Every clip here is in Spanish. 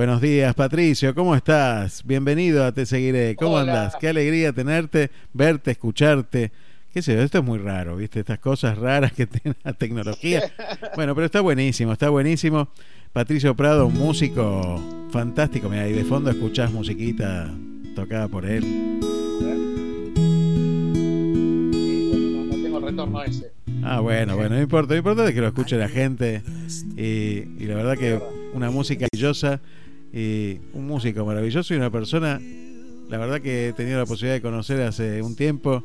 Buenos días, Patricio, ¿cómo estás? Bienvenido a Te Seguiré. ¿Cómo Hola. andás? Qué alegría tenerte, verte, escucharte. ¿Qué sé yo? Esto es muy raro, ¿viste? Estas cosas raras que tiene la tecnología. Bueno, pero está buenísimo, está buenísimo. Patricio Prado, un músico fantástico. Mira, y de fondo escuchás musiquita tocada por él. Sí, no, no tengo el retorno ese. Ah, bueno, bueno, no importa, lo importante es que lo escuche la gente. Y, y la verdad que una música maravillosa y un músico maravilloso y una persona, la verdad que he tenido la posibilidad de conocer hace un tiempo,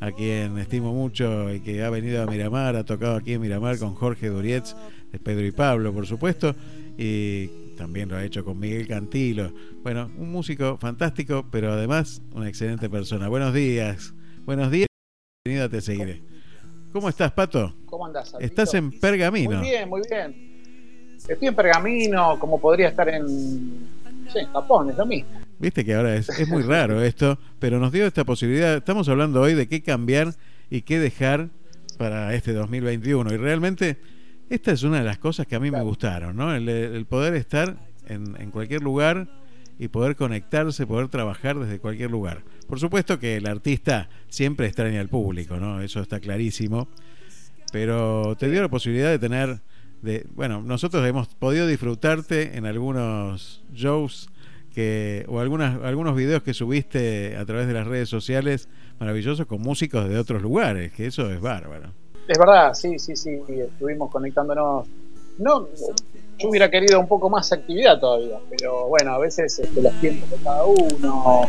a quien estimo mucho y que ha venido a Miramar, ha tocado aquí en Miramar con Jorge Durietz, de Pedro y Pablo, por supuesto, y también lo ha hecho con Miguel Cantilo. Bueno, un músico fantástico, pero además una excelente persona. Buenos días, buenos días, bienvenido a Te Seguiré. ¿Cómo estás, Pato? ¿Cómo andás? Estás en Pergamino. Muy bien, muy bien. Estoy en Pergamino, como podría estar en, sí, en Japón, es lo mismo. Viste que ahora es, es muy raro esto, pero nos dio esta posibilidad. Estamos hablando hoy de qué cambiar y qué dejar para este 2021. Y realmente esta es una de las cosas que a mí me gustaron, ¿no? El, el poder estar en, en cualquier lugar y poder conectarse, poder trabajar desde cualquier lugar. Por supuesto que el artista siempre extraña al público, ¿no? Eso está clarísimo. Pero te dio la posibilidad de tener, de, bueno, nosotros hemos podido disfrutarte en algunos shows que, o algunas, algunos videos que subiste a través de las redes sociales maravillosos con músicos de otros lugares, que eso es bárbaro. Es verdad, sí, sí, sí, estuvimos conectándonos. No, yo hubiera querido un poco más actividad todavía, pero bueno, a veces este, los tiempos de cada uno.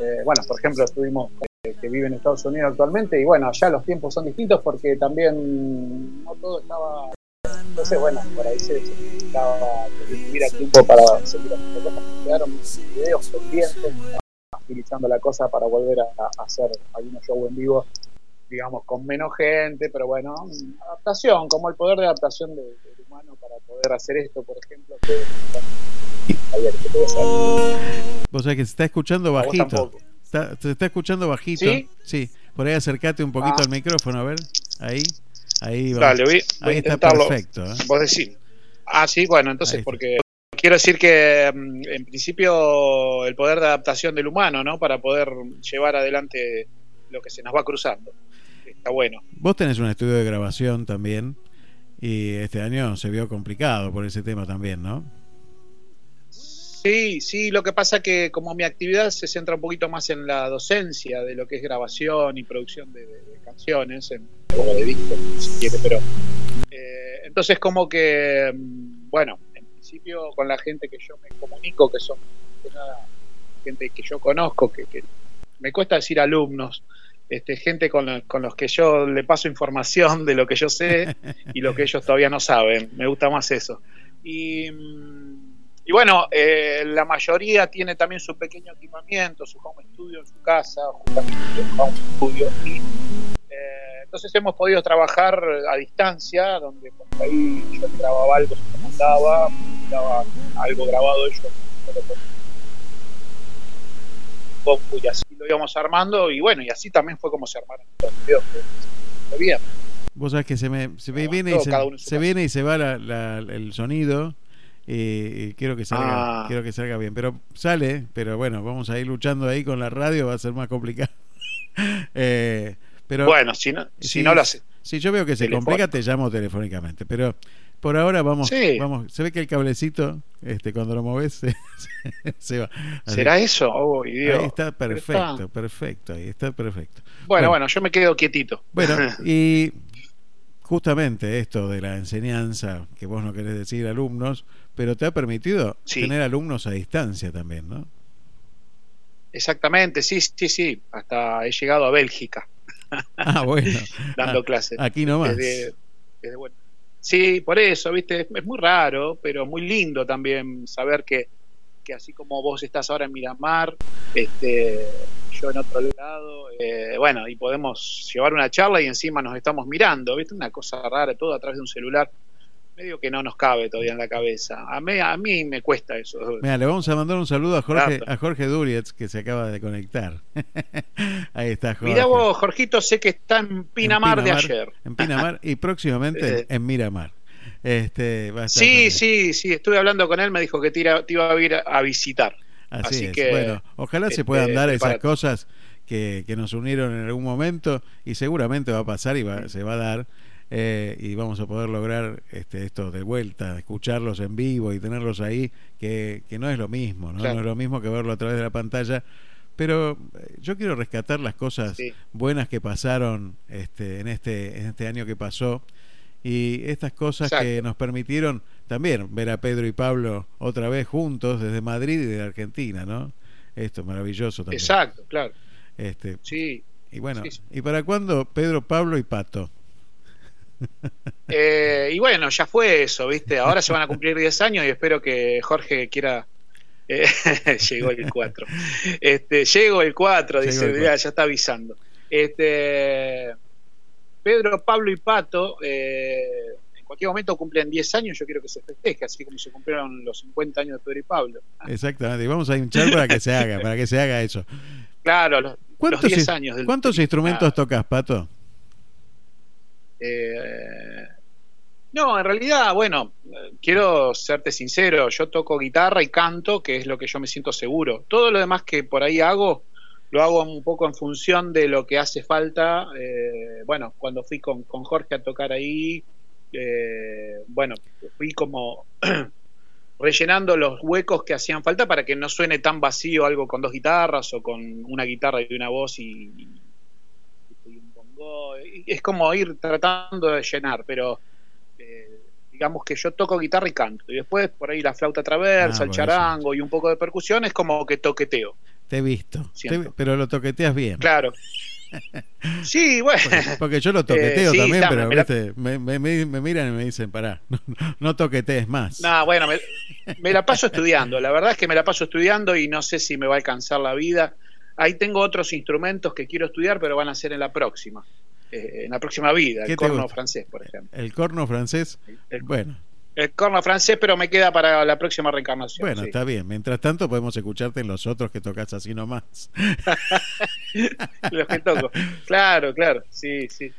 eh, bueno, por ejemplo, estuvimos eh, que vive en Estados Unidos actualmente y bueno, allá los tiempos son distintos porque también no todo estaba. Entonces, bueno, por ahí se necesitaba que tuviera tiempo para seguir haciendo cosas. Quedaron videos pendientes, agilizando la cosa para volver a, a hacer algunos shows en vivo digamos, con menos gente, pero bueno, adaptación, como el poder de adaptación de- del humano para poder hacer esto, por ejemplo, que Javier, que puede hacer. Vos sabés que se está escuchando bajito. Está- se está escuchando bajito. ¿Sí? por ahí acercate un poquito Ah. al micrófono, a ver. Ahí. Ahí va. Dale, voy, Ahí está intentarlo. perfecto. ¿eh? Vos decís. Ah, sí, bueno, entonces, porque quiero decir que mm, en principio el poder de adaptación del humano, ¿no? Para poder llevar adelante lo que se nos va cruzando. Está bueno. Vos tenés un estudio de grabación también. Y este año se vio complicado por ese tema también, ¿no? Sí, sí, lo que pasa que como mi actividad se centra un poquito más en la docencia de lo que es grabación y producción de, canciones, en, o de discos, si quiere, pero eh, entonces como que, mm, bueno, en principio con la gente que yo me comunico, que son gente que yo conozco, que, me cuesta decir alumnos, este, gente con, con los que yo le paso información de lo que yo sé y lo que ellos todavía no saben. Me gusta más eso. Y, mm, y bueno, eh, la mayoría tiene también su pequeño equipamiento, su home studio en su casa, justamente un home studio. Y, eh, entonces hemos podido trabajar a distancia, donde por ahí yo grababa algo, se mandaba, mandaba algo grabado ellos, yo compu y así lo íbamos armando y bueno, y así también fue como se armaron los videos. fue bien. Vos sabés que se me se me viene y se, su se viene y se va la- la- el sonido y, quiero que salga Ah. quiero que salga bien pero sale pero bueno vamos a ir luchando ahí con la radio va a ser más complicado Eh, pero bueno, si no, si no lo hace. si yo veo que se complica te llamo telefónicamente pero por ahora vamos Sí. vamos se ve que el cablecito este cuando lo moves se, se- se va Así- ¿Será eso? Oh, Dios. ahí está perfecto está- perfecto ahí está perfecto Bueno, Bueno. bueno, yo me quedo quietito. Bueno, y justamente esto de la enseñanza, que vos no querés decir alumnos, pero te ha permitido Sí. tener alumnos a distancia también, ¿no? Exactamente, sí, sí, sí. Hasta he llegado a Bélgica Ah, bueno. dando Ah, clases. Aquí nomás. Desde- desde, bueno. Sí, por eso, viste, es, es muy raro, pero muy lindo también saber que, que así como vos estás ahora en Miramar, este, yo en otro lado, eh, bueno, y podemos llevar una charla y encima nos estamos mirando, viste, una cosa rara, todo a través de un celular, medio que no nos cabe todavía en la cabeza. A mí, a mí me cuesta eso. Mira, le vamos a mandar un saludo a Jorge, a Jorge Durietz, que se acaba de conectar. Ahí está Jorge. Mira vos, Jorgito, sé que está en Pinamar, de Pinamar. ayer. En Pinamar y próximamente en Miramar. Este, sí, sí, sí, estuve hablando con él, me dijo que te, iba, a ir a, visitar. Así, es. bueno, ojalá se puedan este, dar esas cosas que, que, nos unieron en algún momento y seguramente va a pasar y se va a dar. Eh, y vamos a poder lograr este, esto de vuelta, escucharlos en vivo y tenerlos ahí, que, que no es lo mismo, ¿no? no es lo mismo que verlo a través de la pantalla, pero eh, yo quiero rescatar las cosas buenas que pasaron este, en, este, en este año que pasó y estas cosas que nos permitieron también ver a Pedro y Pablo otra vez juntos desde Madrid y de Argentina, ¿no? Esto es maravilloso también. Exacto, claro. Este, sí. Y bueno, ¿y para cuándo Pedro, Pablo y Pato? Eh, y bueno, ya fue eso, ¿viste? Ahora se van a cumplir 10 años y espero que Jorge quiera eh, llegó el 4. Este, llegó el 4, dice, Ya, está avisando. Este, Pedro, Pablo y Pato, eh, en cualquier momento cumplen 10 años, yo quiero que se festeje, así como se cumplieron los 50 años de Pedro y Pablo. Exactamente, y vamos a hinchar para que se haga, para que se haga eso. Claro, los, ¿Cuántos, 10 años ¿Cuántos instrumentos tocas, Pato? Eh, no, en realidad, bueno, quiero serte sincero, yo toco guitarra y canto, que es lo que yo me siento seguro. Todo lo demás que por ahí hago, lo hago un poco en función de lo que hace falta. Eh, bueno, cuando fui con, Jorge a tocar ahí, eh, bueno, fui como rellenando los huecos que hacían falta para que no suene tan vacío algo con dos guitarras o con una guitarra y una voz y, Es como ir tratando de llenar, pero digamos que yo toco guitarra y canto, y después por ahí la flauta traversa, ah, el charango y un poco de percusión es como que toqueteo. Te he visto, pero lo toqueteas bien. Claro. Sí, bueno. Porque, yo lo toqueteo eh, también, pero me, me, miran y me dicen, pará, no, toquetees más. No, bueno, me, la paso estudiando. La verdad es que me la paso estudiando y no sé si me va a alcanzar la vida. Ahí tengo otros instrumentos que quiero estudiar, pero van a ser en la próxima. Eh, en la próxima vida, el corno francés, por ejemplo. ¿El corno francés? bueno. El corno francés, pero me queda para la próxima reencarnación. Bueno, está bien. Mientras tanto, podemos escucharte en los otros que tocas así nomás. los que toco. Claro, claro. Sí, sí.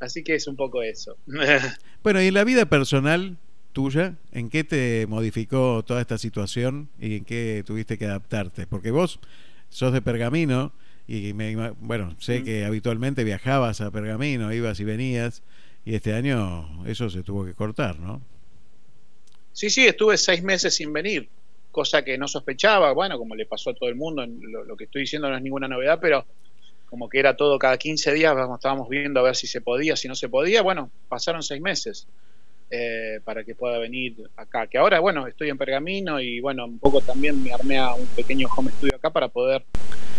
Así que es un poco eso. bueno, y en la vida personal tuya, ¿en qué te modificó toda esta situación y en qué tuviste que adaptarte? Porque vos sos de Pergamino y me, bueno, sé que habitualmente viajabas a Pergamino, ibas y venías, y este año eso se tuvo que cortar, ¿no? Sí, sí, estuve seis meses sin venir, cosa que no sospechaba, bueno, como le pasó a todo el mundo, lo, que estoy diciendo no es ninguna novedad, pero como que era todo cada 15 días, estábamos viendo a ver si se podía, si no se podía, bueno, pasaron seis meses. Eh, para que pueda venir acá. Que ahora, bueno, estoy en Pergamino y bueno, un poco también me armé a un pequeño home studio acá para poder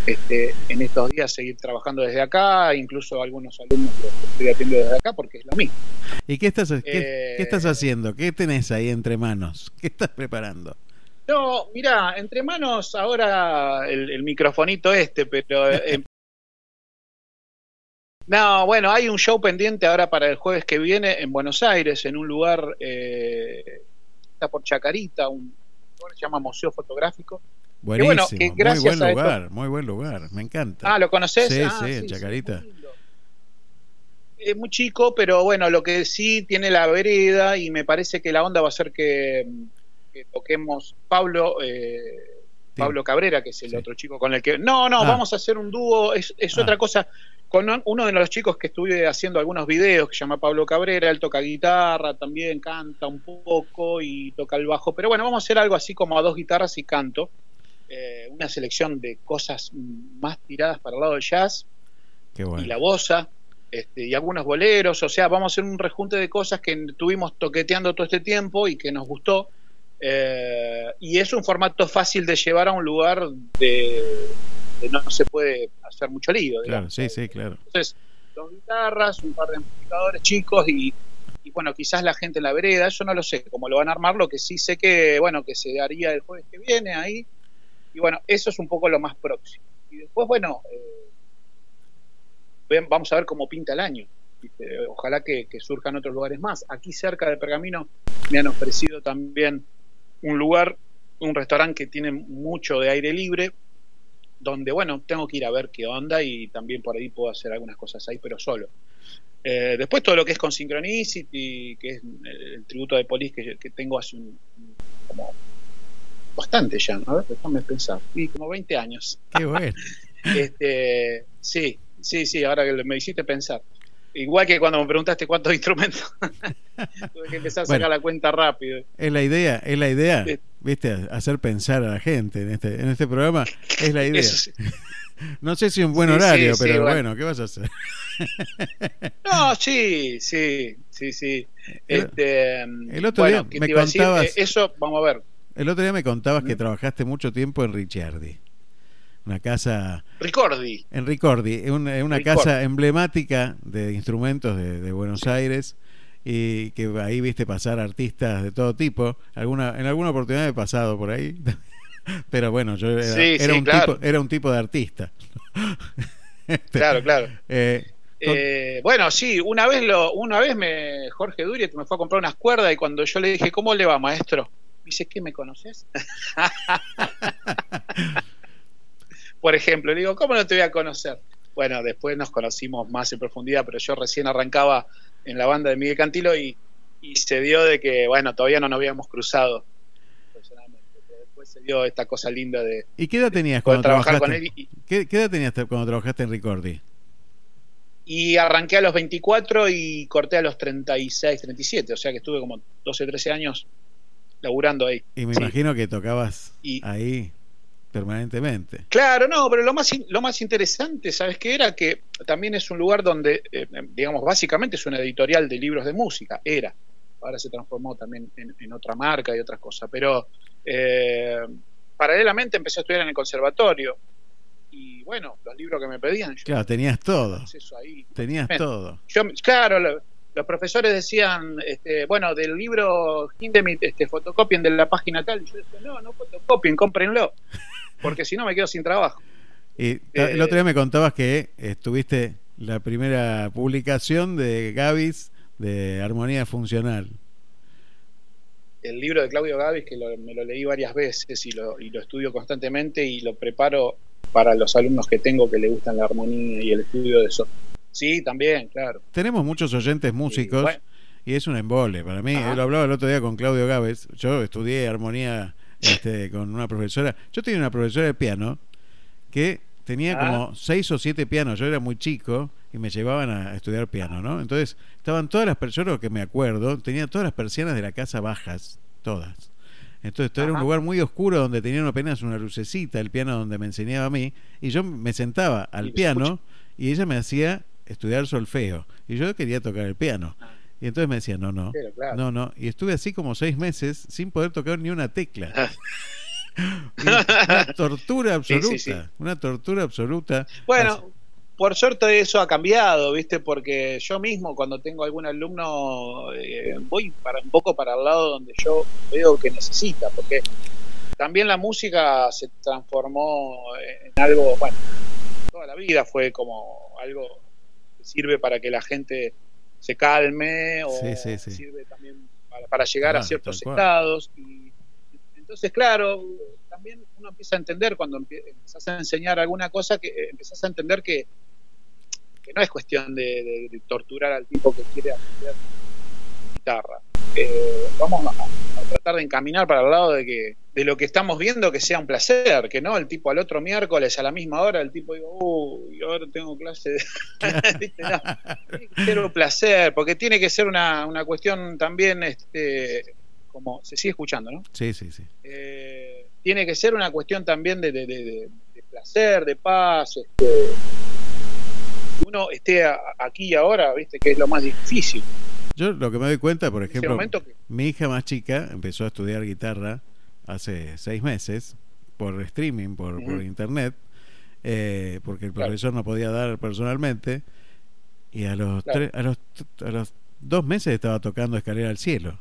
este, en estos días seguir trabajando desde acá, incluso algunos alumnos que estoy atendiendo desde acá porque es lo mismo. ¿Y qué estás, qué, estás eh, haciendo? ¿Qué tenés ahí entre manos? ¿Qué estás preparando? No, mira, entre manos ahora el, microfonito este, pero... Eh, no, bueno, hay un show pendiente ahora para el jueves que viene en Buenos Aires, en un lugar, eh, está por Chacarita, un lugar que se llama Museo Fotográfico Buenísimo, muy buen lugar, muy buen lugar, me encanta. Ah, ¿lo conoces? Sí, ah, sí, en Chacarita. es muy chico, pero bueno, lo que sí tiene la vereda y me parece que la onda va a ser que, toquemos Pablo, eh, Pablo Cabrera, que es el otro chico con el que... No, no, ah. vamos a hacer un dúo, es, es otra ah. cosa. Con uno de los chicos que estuve haciendo algunos videos, que se llama Pablo Cabrera, él toca guitarra, también canta un poco y toca el bajo. Pero bueno, vamos a hacer algo así como a dos guitarras y canto. Eh, una selección de cosas más tiradas para el lado del jazz y la bossa este, y algunos boleros, o sea, vamos a hacer un rejunte de cosas que estuvimos toqueteando todo este tiempo y que nos gustó. Eh, y es un formato fácil de llevar a un lugar de, no se puede hacer mucho lío. Claro, sí, sí, claro. Entonces, dos guitarras, un par de amplificadores chicos y, y, bueno, quizás la gente en la vereda, eso no lo sé cómo lo van a armar, lo que sí sé que, bueno, que se haría el jueves que viene ahí y bueno, eso es un poco lo más próximo. Y después, bueno, eh, vamos a ver cómo pinta el año. Ojalá que, surjan otros lugares más. Aquí cerca de Pergamino me han ofrecido también un lugar, un restaurante que tiene mucho de aire libre, donde, bueno, tengo que ir a ver qué onda y también por ahí puedo hacer algunas cosas ahí, pero solo. Eh, después todo lo que es con Synchronicity, que es el, tributo de Polis que, tengo hace un, como bastante ya, a ver, déjame pensar, y como 20 años. Qué bueno. este, sí, sí, sí, ahora que me hiciste pensar. Igual que cuando me preguntaste cuántos instrumentos, tuve que empezar a sacar la cuenta rápido. Es la idea, es la idea, viste, hacer pensar a la gente en este, en este programa, es la idea. No sé si un buen horario, pero bueno. ¿qué vas a hacer? no, sí, sí, sí, sí. Este, el otro día me contabas. Eh, eso, vamos a ver. El otro día me contabas que trabajaste mucho tiempo en Ricciardi. Una casa. Ricordi. En Ricordi, una, una casa emblemática de instrumentos de, Buenos Aires y que ahí viste pasar artistas de todo tipo. Alguna, en alguna oportunidad he pasado por ahí. Pero bueno, yo era, un, tipo, era un tipo de artista. Este, claro, claro. Eh, eh, bueno, sí, una vez lo, una vez me Jorge Duriet me fue a comprar unas cuerdas y cuando yo le dije, ¿cómo le va, maestro? Me dice, ¿qué me conoces? Por ejemplo, le digo, ¿cómo no te voy a conocer? Bueno, después nos conocimos más en profundidad, pero yo recién arrancaba en la banda de Miguel Cantilo y, y se dio de que, bueno, todavía no nos habíamos cruzado se dio esta cosa linda de. ¿Y qué edad tenías cuando trabajar con él? ¿Qué, edad tenías cuando trabajaste en Ricordi? Y arranqué a los 24 y corté a los 36, 37, o sea que estuve como 12, 13 años laburando ahí. Y me imagino que tocabas ahí permanentemente. Claro, no, pero lo más, lo más interesante, ¿sabes qué era? Que también es un lugar donde, eh, digamos, básicamente es una editorial de libros de música, era. Ahora se transformó también en, en otra marca y otras cosas, pero eh, paralelamente empecé a estudiar en el conservatorio y bueno, los libros que me pedían. claro, tenías todo. Tenías todo. Yo, claro, los profesores decían, este, bueno, del libro Hindemith, este, fotocopien de la página tal. Y yo decía, no, no fotocopien, cómprenlo, porque si no me quedo sin trabajo. Y el otro día me contabas que estuviste la primera publicación de Gavis de Armonía Funcional el libro de Claudio Gavis, que me lo leí varias veces y lo, y lo estudio constantemente y lo preparo para los alumnos que tengo que le gustan la armonía y el estudio de eso. Sí, también, claro. Tenemos muchos oyentes músicos y, es un embole para mí. Lo hablaba el otro día con Claudio Gaves. Yo estudié armonía este, con una profesora. Yo tenía una profesora de piano que tenía como seis o siete pianos. Yo era muy chico y me llevaban a estudiar piano, ¿no? Entonces estaban todas las personas, que me acuerdo, tenía todas las persianas de la casa bajas, todas. Entonces esto era un lugar muy oscuro donde tenían apenas una lucecita, el piano donde me enseñaba a mí, y yo me sentaba al piano y ella me hacía estudiar solfeo, y yo quería tocar el piano. Y entonces me decía, no, no, no, no. Y estuve así como seis meses sin poder tocar ni una tecla. Ah. una tortura absoluta, una tortura absoluta. Bueno, por suerte eso ha cambiado, ¿viste? Porque yo mismo cuando tengo algún alumno eh, voy para un poco para el lado donde yo veo que necesita, porque también la música se transformó en algo, bueno, toda la vida fue como algo que sirve para que la gente se calme o sirve también para, llegar a ciertos estados. Y, entonces, claro, también uno empieza a entender cuando empiezas a enseñar alguna cosa que eh, empiezas a entender que que no es cuestión de, torturar al tipo que quiere aprender guitarra. Eh, vamos a, tratar de encaminar para el lado de que de lo que estamos viendo que sea un placer, que no el tipo al otro miércoles a la misma hora el tipo digo, uy, ahora tengo clase de... tiene que ser un placer, porque tiene que ser una, una cuestión también, este, como se sigue escuchando, ¿no? Sí, sí, sí. Eh, tiene que ser una cuestión también de, de, de, de placer, de paz, este, uno esté aquí y ahora, ¿viste? Que es lo más difícil. Yo lo que me doy cuenta, por ejemplo, mi hija más chica empezó a estudiar guitarra hace seis meses por streaming, por, internet, eh, porque el profesor no podía dar personalmente y a los, a los a los dos meses estaba tocando Escalera al Cielo.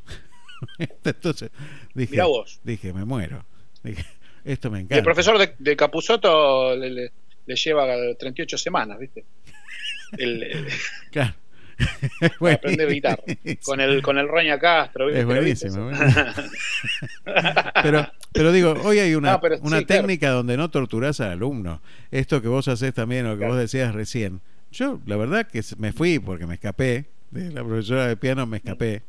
Entonces dije, dije, me muero. Dije, esto me encanta. el profesor de, de Capuzoto le, le, le, lleva 38 semanas, ¿viste? el, claro. aprender guitarra con el con el Roña Castro es buenísimo pero pero digo hoy hay una, una técnica donde no torturas al alumno. Esto que vos haces también o que vos decías recién. Yo la verdad que me fui porque me escapé de la profesora de piano, me escapé.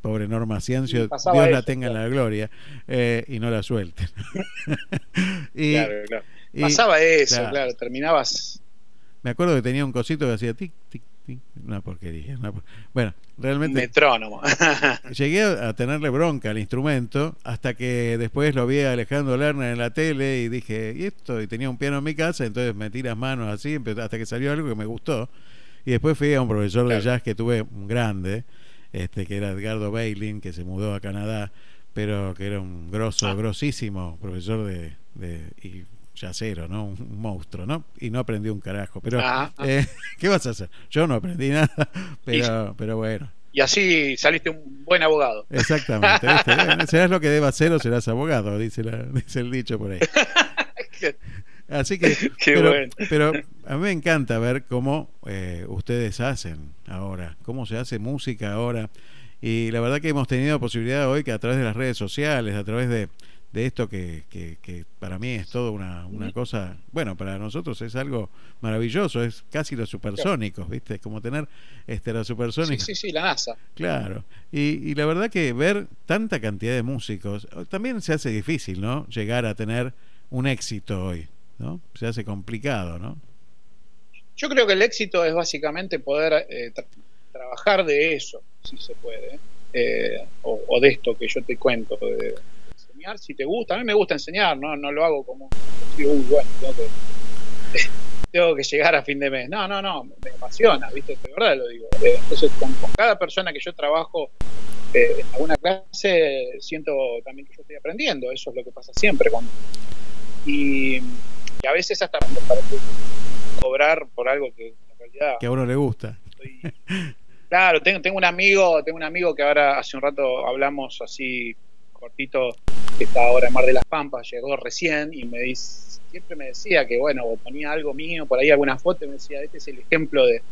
Pobre Norma Ciencio, Dios la tenga en la gloria eh, y no la suelte. claro, claro. Pasaba eso, claro, terminabas. Me acuerdo que tenía un cosito que hacía tic, tic, una porquería. Bueno, realmente. Metrónomo. llegué a tenerle bronca al instrumento hasta que después lo vi a Alejandro Lerner en la tele y dije, ¿y esto? Y tenía un piano en mi casa, entonces metí las manos así hasta que salió algo que me gustó. Y después fui a un profesor de jazz que tuve un grande, este que era Edgardo Bailin, que se mudó a Canadá, pero que era un grosso, ah. grosísimo profesor de, de y yacero, ¿no? Un, monstruo, ¿no? Y no aprendí un carajo. Pero, ah, ah. Eh, ¿qué vas a hacer? Yo no aprendí nada, pero, pero bueno. Y así saliste un buen abogado. Exactamente. serás lo que deba hacer o serás abogado, dice, la, dice el dicho por ahí. Así que, pero, a mí me encanta ver cómo eh, ustedes hacen ahora, cómo se hace música ahora. Y la verdad que hemos tenido posibilidad hoy que a través de las redes sociales, a través de, de esto que, que, para mí es todo una, una cosa, bueno, para nosotros es algo maravilloso, es casi los supersónicos, ¿viste? Es como tener este, los supersónicos. Sí, sí, sí, la NASA. Claro, y, y la verdad que ver tanta cantidad de músicos también se hace difícil, ¿no? Llegar a tener un éxito hoy, ¿no? Se hace complicado, ¿no? Yo creo que el éxito es básicamente poder eh, trabajar de eso, si se puede, eh, o, o, de esto que yo te cuento, de, si te gusta. A mí me gusta enseñar, no, no lo hago como, uy, bueno, tengo que, llegar a fin de mes. No, no, no, me apasiona, ¿viste? De verdad lo digo. Eh, entonces, con, cada persona que yo trabajo eh, en alguna clase, siento también que yo estoy aprendiendo. Eso es lo que pasa siempre. Y, a veces hasta me parece cobrar por algo que en realidad... Que a uno le gusta. claro, tengo, tengo un amigo, tengo un amigo que ahora hace un rato hablamos así cortito que está ahora en Mar de las Pampas, llegó recién y me dice, siempre me decía que, bueno, ponía algo mío, por ahí alguna foto, y me decía, este es el ejemplo de,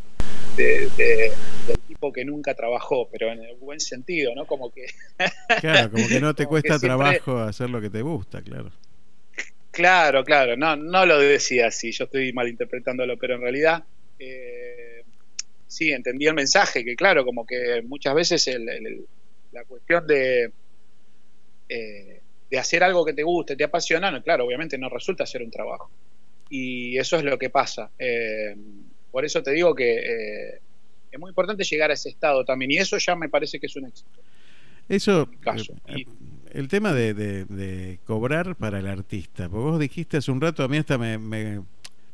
del tipo que nunca trabajó, pero en el buen sentido, ¿no? Como que... Claro, como que no te cuesta trabajo hacer lo que te gusta, claro. Claro, claro, no, no lo decía así, yo estoy malinterpretándolo, pero en realidad... Eh, sí, entendí el mensaje, que claro, como que muchas veces la cuestión de, eh, de hacer algo que te guste, te apasiona, claro, obviamente no resulta ser un trabajo. Y eso es lo que pasa. Eh, por eso te digo que eh, es muy importante llegar a ese estado también, y eso ya me parece que es un éxito. Eso, el tema de, cobrar para el artista, porque vos dijiste hace un rato, a mí hasta me, me,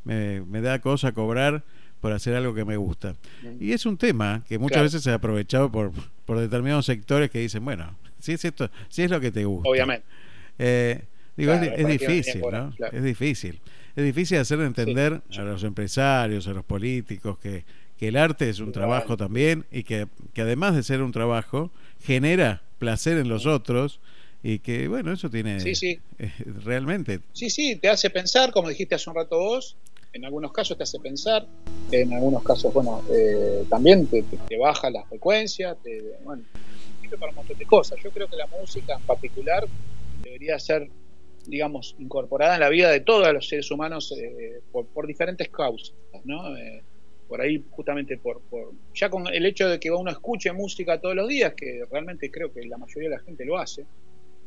me, da cosa cobrar por hacer algo que me gusta. Y es un tema que muchas veces se ha aprovechado por, por determinados sectores que dicen, bueno, si es esto, si es lo que te gusta. Obviamente. Eh, digo, es, difícil, ¿no? Es difícil. Es difícil hacer entender a los empresarios, a los políticos, que, que el arte es un trabajo también y que, que, además de ser un trabajo, genera placer en los otros y que, bueno, eso tiene sí, sí. Eh, realmente. Sí, sí, te hace pensar, como dijiste hace un rato vos, en algunos casos te hace pensar, en algunos casos, bueno, eh, también te, te, baja la frecuencia, te, bueno, para un montón de cosas. Yo creo que la música en particular debería ser, digamos, incorporada en la vida de todos los seres humanos eh, por, diferentes causas, ¿no? Eh, por ahí justamente por, ya con el hecho de que uno escuche música todos los días, que realmente creo que la mayoría de la gente lo hace,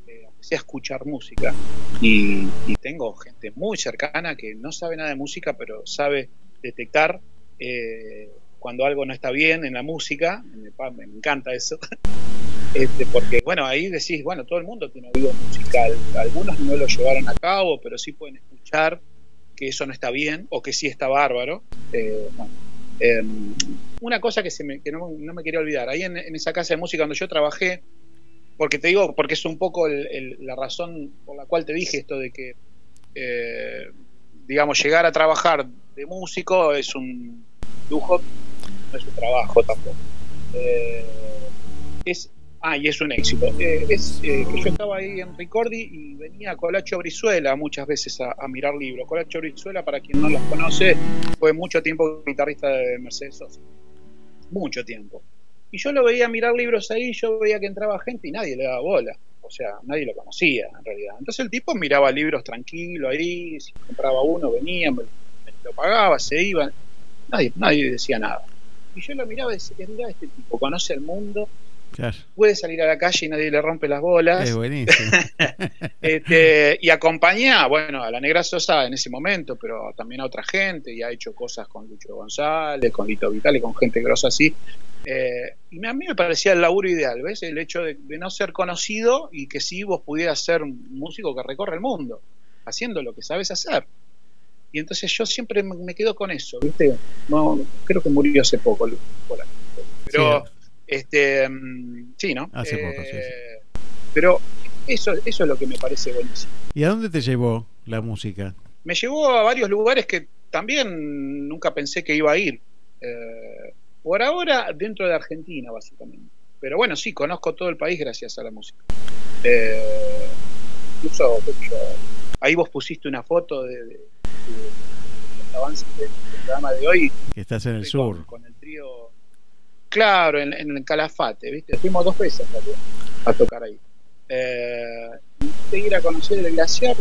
eh, sea escuchar música. Y, tengo gente muy cercana que no sabe nada de música, pero sabe detectar eh, cuando algo no está bien en la música, me, encanta eso, este, porque bueno, ahí decís, bueno, todo el mundo tiene oído musical, algunos no lo llevaron a cabo, pero sí pueden escuchar que eso no está bien o que sí está bárbaro. Eh, em, una cosa que, se me, no, me quería olvidar, ahí en, esa casa de música donde yo trabajé, porque te digo, porque es un poco la razón por la cual te dije esto de que, eh, digamos, llegar a trabajar de músico es un lujo, no es un trabajo tampoco. Eh, es, ah, y es un éxito. Eh, es eh, que yo estaba ahí en Ricordi y venía Colacho Brizuela muchas veces a, mirar libros. Colacho Brizuela, para quien no los conoce, fue mucho tiempo guitarrista de Mercedes Sosa. Mucho tiempo. Y yo lo veía mirar libros ahí, yo veía que entraba gente y nadie le daba bola. O sea, nadie lo conocía en realidad. Entonces el tipo miraba libros tranquilo ahí, si compraba uno, venía, lo pagaba, se iba nadie, nadie decía nada. Y yo lo miraba y decía, mira este tipo, conoce el mundo, puede salir a la calle y nadie le rompe las bolas. Es buenísimo. este, y acompaña, bueno, a la Negra Sosa en ese momento, pero también a otra gente, y ha hecho cosas con Lucho González, con Lito Vitale, con gente grosa así. Eh, y a mí me parecía el laburo ideal, ¿ves? El hecho de, no ser conocido y que sí vos pudieras ser un músico que recorre el mundo, haciendo lo que sabes hacer. Y entonces yo siempre me quedo con eso, ¿viste? No, creo que murió hace poco, pero este mm, sí, ¿no? Hace poco, sí, eh, Pero eso, eso es lo que me parece buenísimo. ¿Y a dónde te llevó la música? Me llevó a varios lugares que también nunca pensé que iba a ir. Eh, por ahora, dentro de Argentina, básicamente. Pero bueno, sí, conozco todo el país gracias a la música. Eh, incluso, ahí vos pusiste una foto de, de, avance del, programa de hoy. Que estás en el sur. Con, el trío. Claro, en, el Calafate, ¿viste? Fuimos dos veces a, tocar ahí. Eh, ir a conocer el glaciar,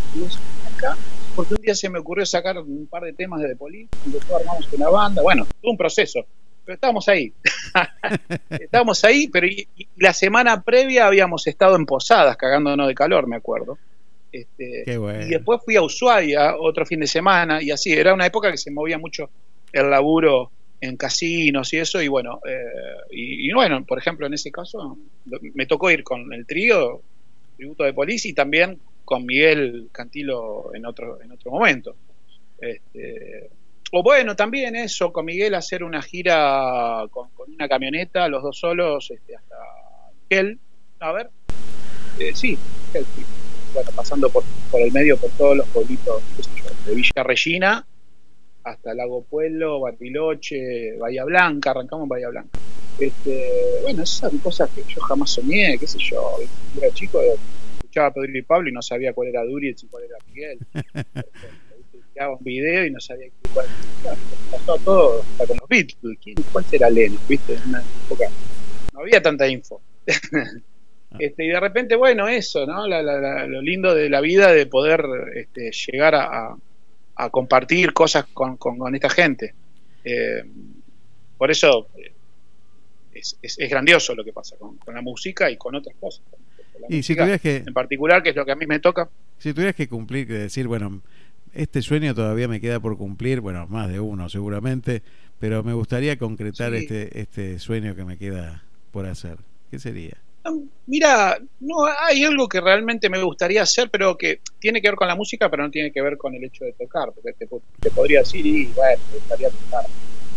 acá, porque un día se me ocurrió sacar un par de temas de The Police, y después armamos una banda, bueno, todo un proceso pero estábamos ahí. estábamos ahí, pero la semana previa habíamos estado en Posadas, cagándonos de calor, me acuerdo. Este, y después fui a Ushuaia otro fin de semana, y así, era una época que se movía mucho el laburo en casinos y eso, y bueno, eh, y, bueno, por ejemplo, en ese caso, me tocó ir con el trío, tributo de policía, y también con Miguel Cantilo en otro, en otro momento. Este, o bueno, también eso, con Miguel hacer una gira con, una camioneta, los dos solos, este, hasta Kel, a ver, eh, sí, bueno, pasando por, por el medio, por todos los pueblitos, de Villa Regina hasta Lago Pueblo, Bariloche, Bahía Blanca, arrancamos en Bahía Blanca. Este, bueno, esas son cosas que yo jamás soñé, qué sé yo, era chico, escuchaba a Pedro y Pablo y no sabía cuál era Duri y cuál era Miguel. un video y no sabía qué cuál pasó todo hasta con los Beatles cuál será Lennon viste en una época no había tanta info. este, y de repente bueno eso no lo lindo de la vida de poder este, llegar a, a, compartir cosas con, con, esta gente. Eh, por eso eh, es, es, grandioso lo que pasa con, con, la música y con otras cosas. Y si tuvieras que en particular que es lo que a mí me toca. si tuvieras que cumplir que decir bueno este sueño todavía me queda por cumplir, bueno, más de uno seguramente, pero me gustaría concretar este, este sueño que me queda por hacer. ¿Qué sería? Mira, no hay algo que realmente me gustaría hacer, pero que tiene que ver con la música, pero no tiene que ver con el hecho de tocar, porque te, podría decir, y bueno, me gustaría tocar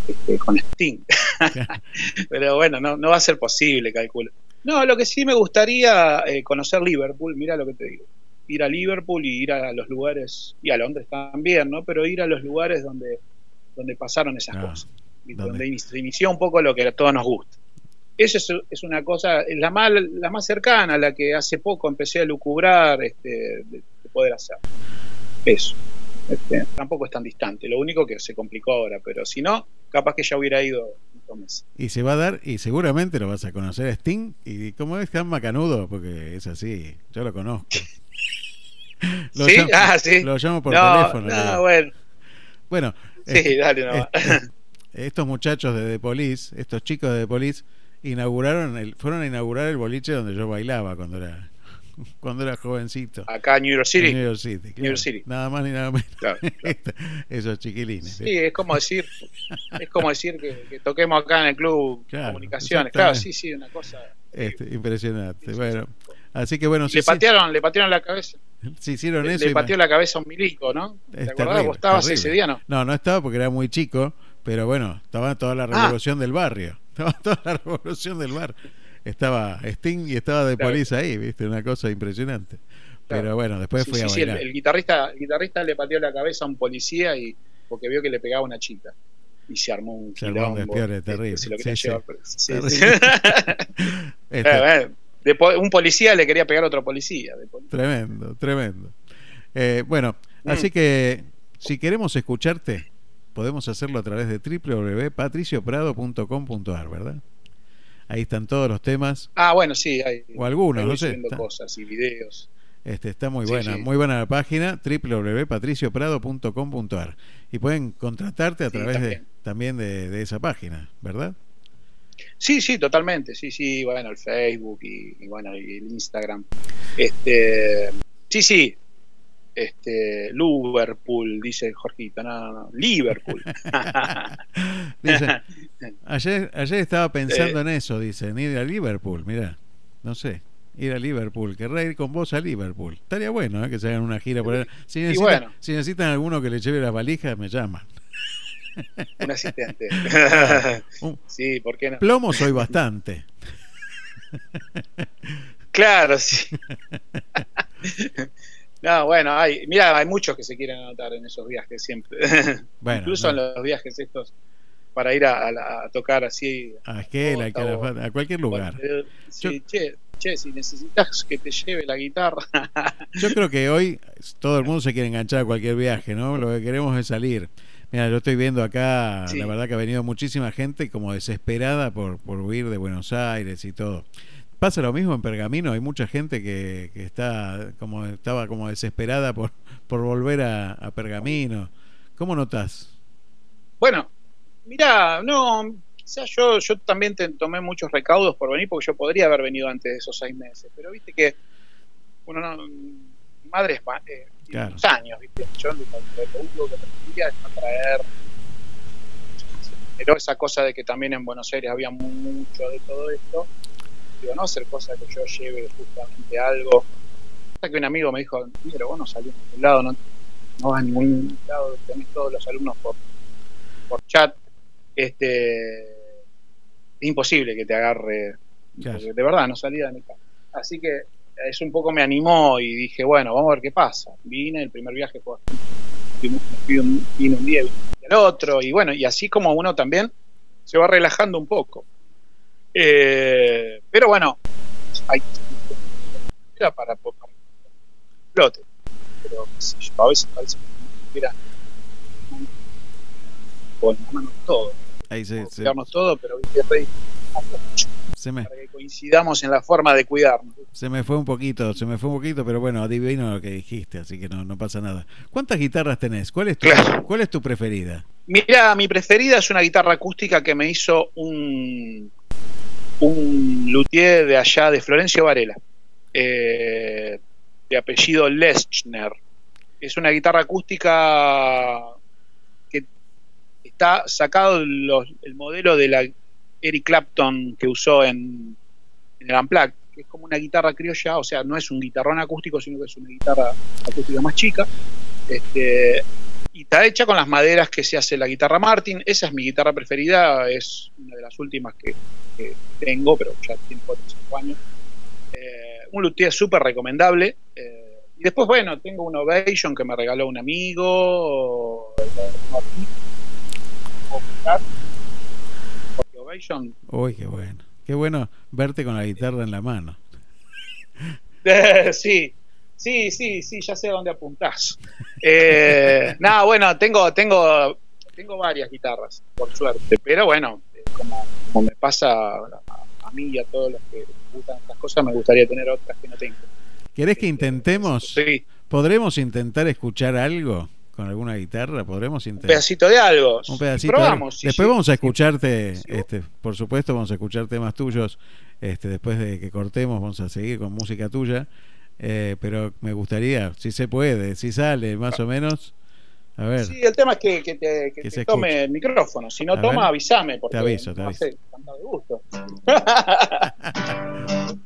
este, con Sting. pero bueno, no, no va a ser posible, calculo. No, lo que sí me gustaría eh, conocer Liverpool, mira lo que te digo ir a Liverpool y ir a los lugares, y a Londres también, ¿no? Pero ir a los lugares donde, donde pasaron esas ah, cosas, donde se inició un poco lo que a todos nos gusta. Eso es, una cosa, la más, la más cercana, la que hace poco empecé a lucubrar este, de, poder hacer. Eso. Este, tampoco es tan distante, lo único que se complicó ahora, pero si no, capaz que ya hubiera ido y se va a dar, y seguramente lo vas a conocer a Sting, y como es tan macanudo, porque es así, yo lo conozco. Lo ¿Sí? Llamo, ah, sí. Lo llamo por teléfono. No, bueno. Bueno. Sí, dale, no. estos muchachos de The Police, estos chicos de The Police, inauguraron el, fueron a inaugurar el boliche donde yo bailaba cuando era cuando era jovencito. Acá en New York City. New York City, New York City. Nada más ni nada menos. Esos chiquilines. Sí, es como decir, es como decir que, toquemos acá en el club comunicaciones. Claro, sí, sí, una cosa. Este, impresionante. Bueno, así que bueno. Le patearon, le patearon la cabeza. Sí, hicieron eso. Le pateó la cabeza a un milico, ¿no? ¿Te acordás? ¿Vos estabas ese día, no? No, no estaba porque era muy chico, pero bueno, estaba toda la ah. revolución del barrio. Estaba toda la revolución del barrio estaba Sting y estaba de claro. ahí, ¿viste? Una cosa impresionante. Pero bueno, después fui a bailar. el, guitarrista, el guitarrista le pateó la cabeza a un policía y porque vio que le pegaba una chica. Y se armó un se armó un terrible. Se lo quería llevar. un policía le quería pegar a otro policía. Tremendo, tremendo. Eh, bueno, mm. así que si queremos escucharte, podemos hacerlo a través de www.patricioprado.com.ar, ¿verdad? Ahí están todos los temas. Ah, bueno, sí, hay. O algunos, no sé. cosas y videos. Este, está muy buena, muy buena la página www.patricioprado.com.ar y pueden contratarte a través de también de, esa página, ¿verdad? Sí, sí, totalmente. Sí, sí, bueno, el Facebook y, bueno, y el Instagram. Este, sí, sí. Este, Liverpool, dice Jorgito, no, no, Liverpool. ayer, ayer estaba pensando en eso, dicen, ir a Liverpool, mira, no sé ir a Liverpool, querrá ir con vos a Liverpool. Estaría bueno ¿eh? que se hagan una gira por ahí. Si necesitan, si necesitan alguno que le lleve las valijas, me llaman. Un asistente. sí, ¿por qué no? Plomo soy bastante. claro, sí. No, bueno, hay, mira, hay muchos que se quieren anotar en esos viajes siempre. Incluso en los viajes estos para ir a, tocar así. A Esquela, a cualquier lugar. Sí, che, che, si necesitas que te lleve la guitarra. yo creo que hoy todo el mundo se quiere enganchar a cualquier viaje, ¿no? Lo que queremos es salir. Mira, yo estoy viendo acá, la verdad que ha venido muchísima gente como desesperada por, por huir de Buenos Aires y todo. Pasa lo mismo en Pergamino, hay mucha gente que, que está como estaba como desesperada por, por volver a, a Pergamino. ¿Cómo notas? Bueno, mira, no, sea, yo, yo también te, tomé muchos recaudos por venir porque yo podría haber venido antes de esos seis meses, pero viste que uno no, madre es eh, años, viste, yo lo, único que quería es traer pero esa cosa de que también en Buenos Aires había mucho de todo esto, digo, no hacer cosas que yo lleve justamente algo. Hasta que un amigo me dijo, mira, vos no salís de ningún lado, no, no vas a ningún lado, tenés todos los alumnos por, por chat. Este, imposible que te agarre, de verdad no salía de mi casa. Así que eso un poco me animó y dije, bueno, vamos a ver qué pasa. Vine, el primer viaje fue un, vine un día y el otro, y bueno, y así como uno también se va relajando un poco. Eh, pero bueno, hay era para, para flote, pero a veces parece que con todo Ahí todo, pero se me... para que coincidamos en la forma de cuidarnos. Se me fue un poquito, se me fue un poquito, pero bueno, adivino lo que dijiste, así que no, no pasa nada. ¿Cuántas guitarras tenés? ¿Cuál es tu, ¿cuál es tu preferida? Mira, mi preferida es una guitarra acústica que me hizo un, un luthier de allá, de Florencio Varela, eh, de apellido Leschner. Es una guitarra acústica está sacado el modelo de la Eric Clapton que usó en, el Unplugged, que es como una guitarra criolla, o sea, no es un guitarrón acústico, sino que es una guitarra acústica más chica. Este, y está hecha con las maderas que se hace la guitarra Martin. Esa es mi guitarra preferida, es una de las últimas que, tengo, pero ya tiene 4 o 5 años. Eh, un luthier súper recomendable. Eh, y después, bueno, tengo un Ovation que me regaló un amigo. Uy, qué bueno. Qué bueno verte con la guitarra en la mano. sí, sí, sí, sí, ya sé a dónde apuntás. Eh, nada, bueno, tengo, tengo, tengo varias guitarras, por suerte, pero bueno, eh, como, me pasa a, mí y a todos los que gustan estas cosas, me gustaría tener otras que no tengo. ¿Querés que intentemos? Sí. ¿Podremos intentar escuchar algo? con alguna guitarra? ¿Podremos intentar? Un pedacito de algo. Un pedacito. Probamos, después vamos a escucharte, este, por supuesto, vamos a escuchar temas tuyos. Este, después de que cortemos, vamos a seguir con música tuya. Eh, pero me gustaría, si se puede, si sale más o menos. A ver. Sí, el tema es que, que te, que tome el micrófono. Si no toma, avísame. Porque te aviso, te aviso. de gusto.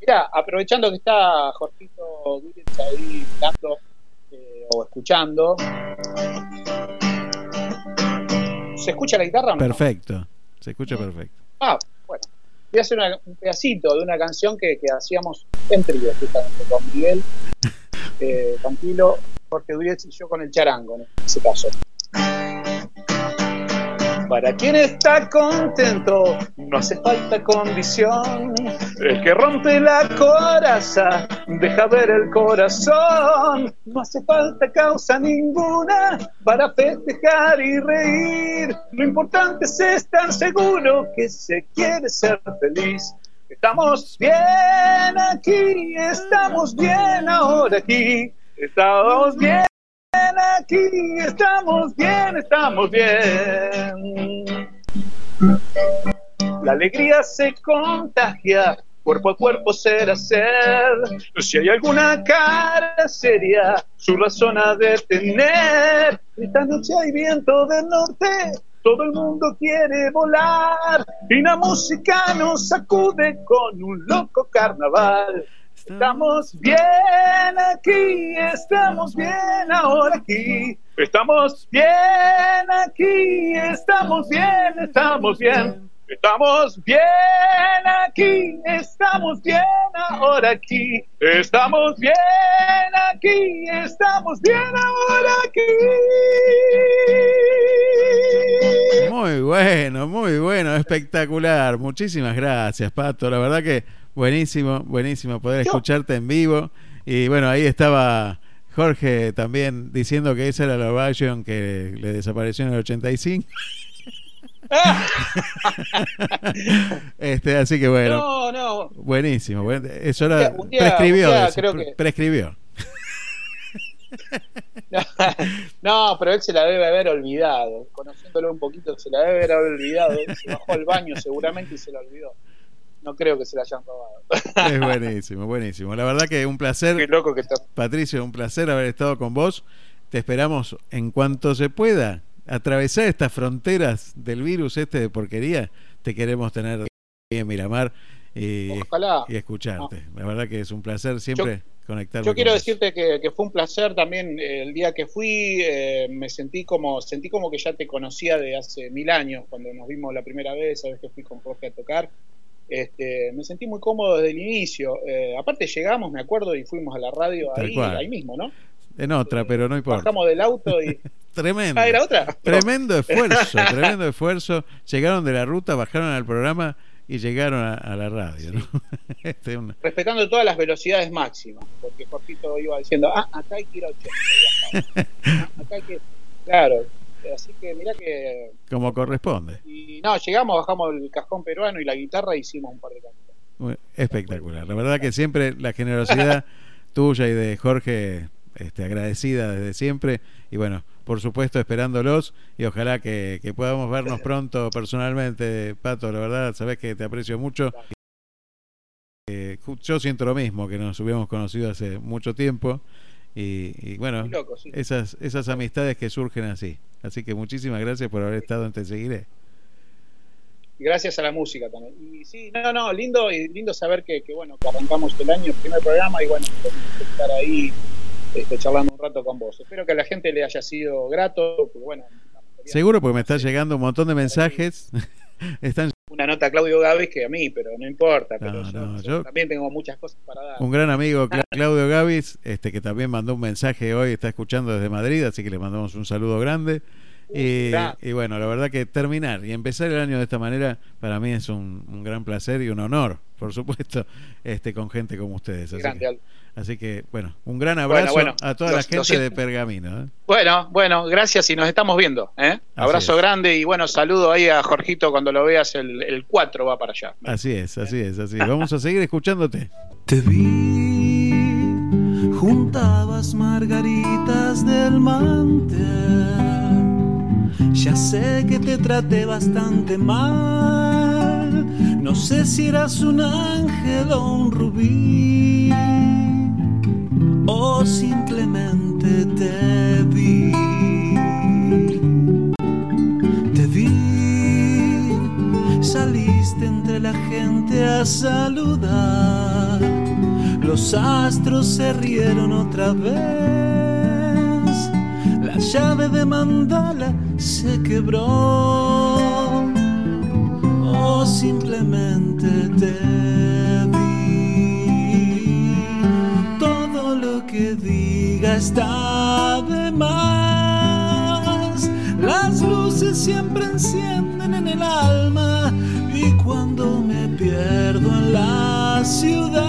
Mira, aprovechando que está Jorgito Dúrez ahí dando o escuchando. ¿Se escucha la guitarra? Perfecto, se escucha perfecto. Ah. Voy a hacer un pedacito de una canción que, hacíamos en trío, con Miguel, eh, tranquilo, Jorge Duriez y yo con el charango en ese caso. Para quien está contento, no hace falta condición. El que rompe la coraza, deja ver el corazón. No hace falta causa ninguna para festejar y reír. Lo importante es estar seguro que se quiere ser feliz. Estamos bien aquí, estamos bien ahora aquí, estamos bien aquí, estamos bien, estamos bien. La alegría se contagia, cuerpo a cuerpo será ser. Si hay alguna cara seria, su razón ha de tener. Esta noche hay viento del norte, todo el mundo quiere volar y la música nos sacude con un loco carnaval. Estamos bien aquí, estamos bien ahora aquí. Estamos bien aquí, estamos bien, estamos bien. Estamos bien aquí, estamos bien ahora aquí. Estamos bien aquí, estamos bien ahora aquí. Muy bueno, muy bueno, espectacular. Muchísimas gracias, Pato. La verdad que buenísimo, buenísimo poder escucharte en vivo. Y bueno, ahí estaba Jorge también diciendo que esa era la Ovación que le desapareció en el 85. este, así que bueno. No, no. Buenísimo. Eso era, prescribió. Prescribió. no, pero él se la debe haber olvidado. Conociéndolo un poquito, se la debe haber olvidado. Se bajó al baño seguramente y se la olvidó. No creo que se la hayan robado. es buenísimo, buenísimo. La verdad que un placer. Qué loco que está. Patricio, un placer haber estado con vos. Te esperamos en cuanto se pueda atravesar estas fronteras del virus este de porquería. Te queremos tener en Miramar y, y escucharte. La verdad que es un placer siempre conectarme. Yo quiero decirte que, fue un placer también eh, el día que fui. Eh, me sentí como sentí como que ya te conocía de hace mil años cuando nos vimos la primera vez, sabes que fui con Jorge a tocar. Este, me sentí muy cómodo desde el inicio. Eh, aparte llegamos, me acuerdo, y fuimos a la radio ahí, ahí, mismo, ¿no? En otra, pero no importa. Bajamos del auto y... tremendo. Ah, era otra. Tremendo esfuerzo, tremendo esfuerzo. Llegaron de la ruta, bajaron al programa y llegaron a, la radio. Este, Respetando todas las velocidades máximas, porque Jorgito iba diciendo, ah, acá hay que ir a 80. acá hay que... Claro, así que mira que... Como corresponde. Y no, llegamos, bajamos el cajón peruano y la guitarra hicimos un par de canciones. Espectacular. La verdad que siempre la generosidad tuya y de Jorge, este, agradecida desde siempre. Y bueno, por supuesto esperándolos y ojalá que, podamos vernos pronto personalmente, Pato, la verdad, sabes que te aprecio mucho. Eh, yo siento lo mismo, que nos hubiéramos conocido hace mucho tiempo y, bueno, esas, esas amistades que surgen así. Así que muchísimas gracias por haber estado en Te Seguiré. Gracias a la música también. Y sí, no, no, lindo y lindo saber que, que bueno, que arrancamos el año, el primer programa y bueno, estar ahí este, charlando un rato con vos. Espero que a la gente le haya sido grato, bueno. Seguro, porque me está llegando un montón de mensajes. Están... Una nota a Claudio Gavis que a mí, pero no importa. Pero yo, también tengo muchas cosas para dar. Un gran amigo, Claudio Gavis, este, que también mandó un mensaje hoy, está escuchando desde Madrid, así que le mandamos un saludo grande. Y, y, bueno, la verdad que terminar y empezar el año de esta manera para mí es un, un gran placer y un honor, por supuesto, este con gente como ustedes. Así que, Así que, bueno, un gran abrazo a toda la gente de Pergamino. ¿eh? Bueno, bueno, gracias y nos estamos viendo. ¿eh? Abrazo grande y bueno, saludo ahí a Jorgito cuando lo veas, el, 4 va para allá. Así es, así es, así es. Vamos a seguir escuchándote. Te vi, juntabas margaritas del mantel. Ya sé que te traté bastante mal. No sé si eras un ángel o un rubí o simplemente te vi. Te vi, saliste entre la gente a saludar. Los astros se rieron otra vez. La llave de mandala se quebró. O simplemente te que diga está de más. Las luces siempre encienden en el alma y cuando me pierdo en la ciudad,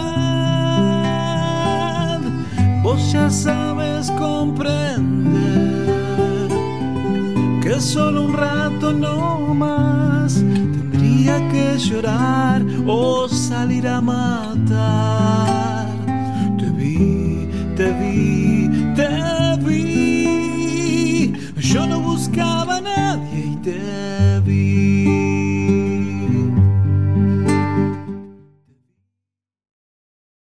vos ya sabes comprender que solo un rato no más tendría que llorar o salir a matar te vi, te vi. buscado